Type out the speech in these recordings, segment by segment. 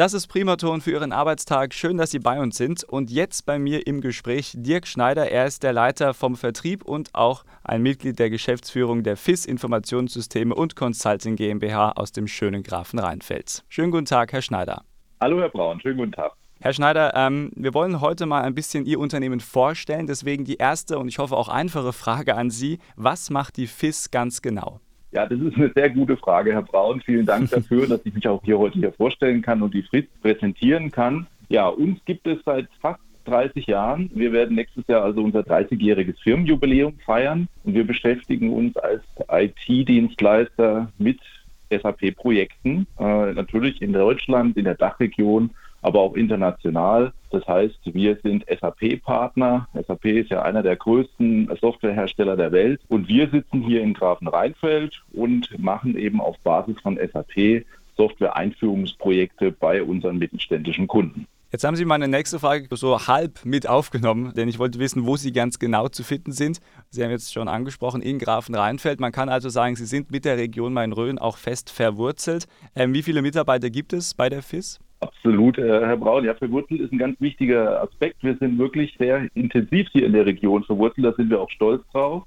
Das ist Primaton für Ihren Arbeitstag. Schön, dass Sie bei uns sind. Und jetzt bei mir im Gespräch Dirk Schneider. Er ist der Leiter vom Vertrieb und auch ein Mitglied der Geschäftsführung der FIS Informationssysteme und Consulting GmbH aus dem schönen Grafen Rheinfels. Schönen guten Tag, Herr Schneider. Hallo, Herr Braun. Schönen guten Tag. Herr Schneider, ähm, wir wollen heute mal ein bisschen Ihr Unternehmen vorstellen. Deswegen die erste und ich hoffe auch einfache Frage an Sie. Was macht die FIS ganz genau? Ja, das ist eine sehr gute Frage, Herr Braun. Vielen Dank dafür, dass ich mich auch hier heute hier vorstellen kann und die Frist präsentieren kann. Ja, uns gibt es seit fast 30 Jahren. Wir werden nächstes Jahr also unser 30-jähriges Firmenjubiläum feiern und wir beschäftigen uns als IT-Dienstleister mit SAP-Projekten, äh, natürlich in Deutschland, in der Dachregion aber auch international. Das heißt, wir sind SAP-Partner. SAP ist ja einer der größten Softwarehersteller der Welt. Und wir sitzen hier in Grafenrheinfeld und machen eben auf Basis von SAP Software-Einführungsprojekte bei unseren mittelständischen Kunden. Jetzt haben Sie meine nächste Frage so halb mit aufgenommen, denn ich wollte wissen, wo Sie ganz genau zu finden sind. Sie haben jetzt schon angesprochen, in Grafenrheinfeld. Man kann also sagen, Sie sind mit der Region Main-Rhön auch fest verwurzelt. Ähm, wie viele Mitarbeiter gibt es bei der FIS? Absolut, äh, Herr Braun. Ja, verwurzelt ist ein ganz wichtiger Aspekt. Wir sind wirklich sehr intensiv hier in der Region verwurzelt. Da sind wir auch stolz drauf.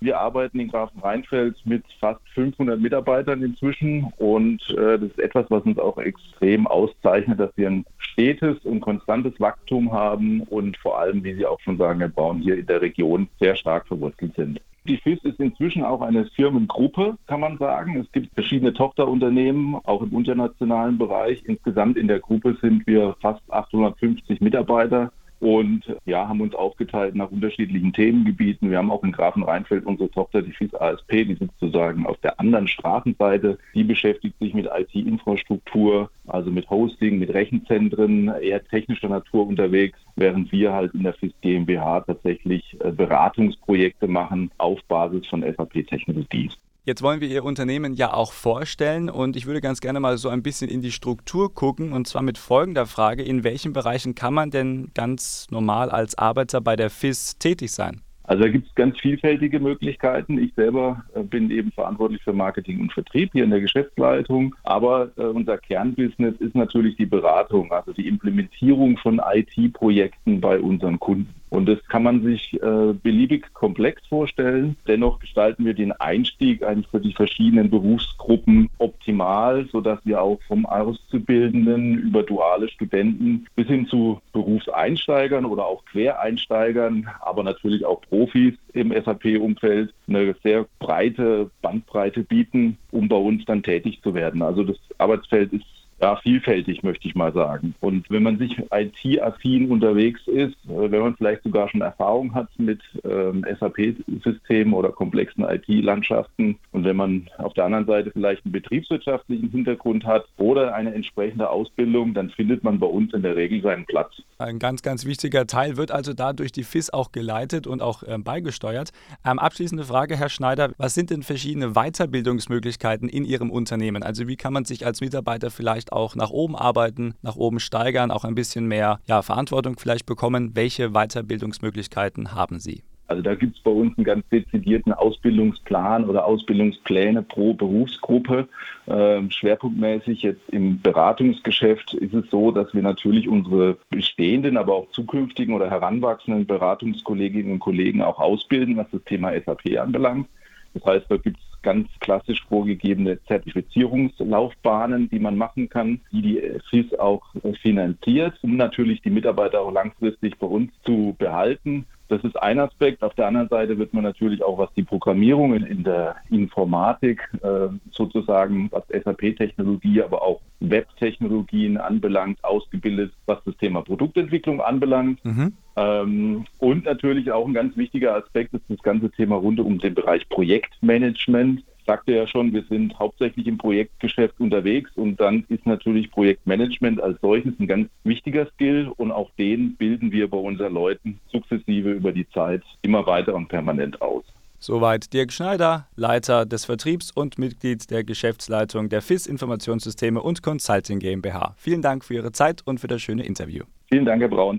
Wir arbeiten in Grafenrheinfeld mit fast 500 Mitarbeitern inzwischen und äh, das ist etwas, was uns auch extrem auszeichnet, dass wir ein stetes und konstantes Wachstum haben und vor allem, wie Sie auch schon sagen, Herr Braun, hier in der Region sehr stark verwurzelt sind. Die FIS ist inzwischen auch eine Firmengruppe, kann man sagen. Es gibt verschiedene Tochterunternehmen, auch im internationalen Bereich. Insgesamt in der Gruppe sind wir fast 850 Mitarbeiter und ja, haben uns aufgeteilt nach unterschiedlichen Themengebieten. Wir haben auch in Grafenrheinfeld unsere Tochter, die FIS ASP, die sitzt sozusagen auf der anderen Straßenseite. Die beschäftigt sich mit IT-Infrastruktur, also mit Hosting, mit Rechenzentren, eher technischer Natur unterwegs, während wir halt in der FIS GmbH tatsächlich äh, Beratungsprojekte machen auf Basis von SAP-Technologie. Jetzt wollen wir Ihr Unternehmen ja auch vorstellen und ich würde ganz gerne mal so ein bisschen in die Struktur gucken und zwar mit folgender Frage, in welchen Bereichen kann man denn ganz normal als Arbeiter bei der FIS tätig sein? Also da gibt es ganz vielfältige Möglichkeiten. Ich selber äh, bin eben verantwortlich für Marketing und Vertrieb hier in der Geschäftsleitung. Aber äh, unser Kernbusiness ist natürlich die Beratung, also die Implementierung von IT-Projekten bei unseren Kunden. Und das kann man sich äh, beliebig komplex vorstellen. Dennoch gestalten wir den Einstieg eigentlich für die verschiedenen Berufsgruppen optimal, sodass wir auch vom Auszubildenden über duale Studenten bis hin zu Berufseinsteigern oder auch Quereinsteigern, aber natürlich auch Profis im SAP-Umfeld eine sehr breite Bandbreite bieten, um bei uns dann tätig zu werden. Also das Arbeitsfeld ist ja, vielfältig, möchte ich mal sagen. Und wenn man sich IT-affin unterwegs ist, äh, wenn man vielleicht sogar schon Erfahrung hat mit ähm, SAP-Systemen oder komplexen IT-Landschaften und wenn man auf der anderen Seite vielleicht einen betriebswirtschaftlichen Hintergrund hat oder eine entsprechende Ausbildung, dann findet man bei uns in der Regel seinen Platz. Ein ganz, ganz wichtiger Teil wird also dadurch die FIS auch geleitet und auch ähm, beigesteuert. Ähm, abschließende Frage, Herr Schneider, was sind denn verschiedene Weiterbildungsmöglichkeiten in Ihrem Unternehmen? Also wie kann man sich als Mitarbeiter vielleicht auch nach oben arbeiten, nach oben steigern, auch ein bisschen mehr ja, Verantwortung vielleicht bekommen. Welche Weiterbildungsmöglichkeiten haben Sie? Also da gibt es bei uns einen ganz dezidierten Ausbildungsplan oder Ausbildungspläne pro Berufsgruppe. Ähm, schwerpunktmäßig jetzt im Beratungsgeschäft ist es so, dass wir natürlich unsere bestehenden, aber auch zukünftigen oder heranwachsenden Beratungskolleginnen und Kollegen auch ausbilden, was das Thema SAP anbelangt. Das heißt, da gibt es ganz klassisch vorgegebene Zertifizierungslaufbahnen, die man machen kann, die die FIS auch finanziert, um natürlich die Mitarbeiter auch langfristig bei uns zu behalten. Das ist ein Aspekt. Auf der anderen Seite wird man natürlich auch, was die Programmierung in, in der Informatik äh, sozusagen, was SAP-Technologie, aber auch Web-Technologien anbelangt, ausgebildet, was das Thema Produktentwicklung anbelangt. Mhm. Ähm, und natürlich auch ein ganz wichtiger Aspekt ist das ganze Thema rund um den Bereich Projektmanagement sagte ja schon, wir sind hauptsächlich im Projektgeschäft unterwegs und dann ist natürlich Projektmanagement als solches ein ganz wichtiger Skill und auch den bilden wir bei unseren Leuten sukzessive über die Zeit immer weiter und permanent aus. Soweit Dirk Schneider, Leiter des Vertriebs und Mitglied der Geschäftsleitung der FIS Informationssysteme und Consulting GmbH. Vielen Dank für Ihre Zeit und für das schöne Interview. Vielen Dank, Herr Braun.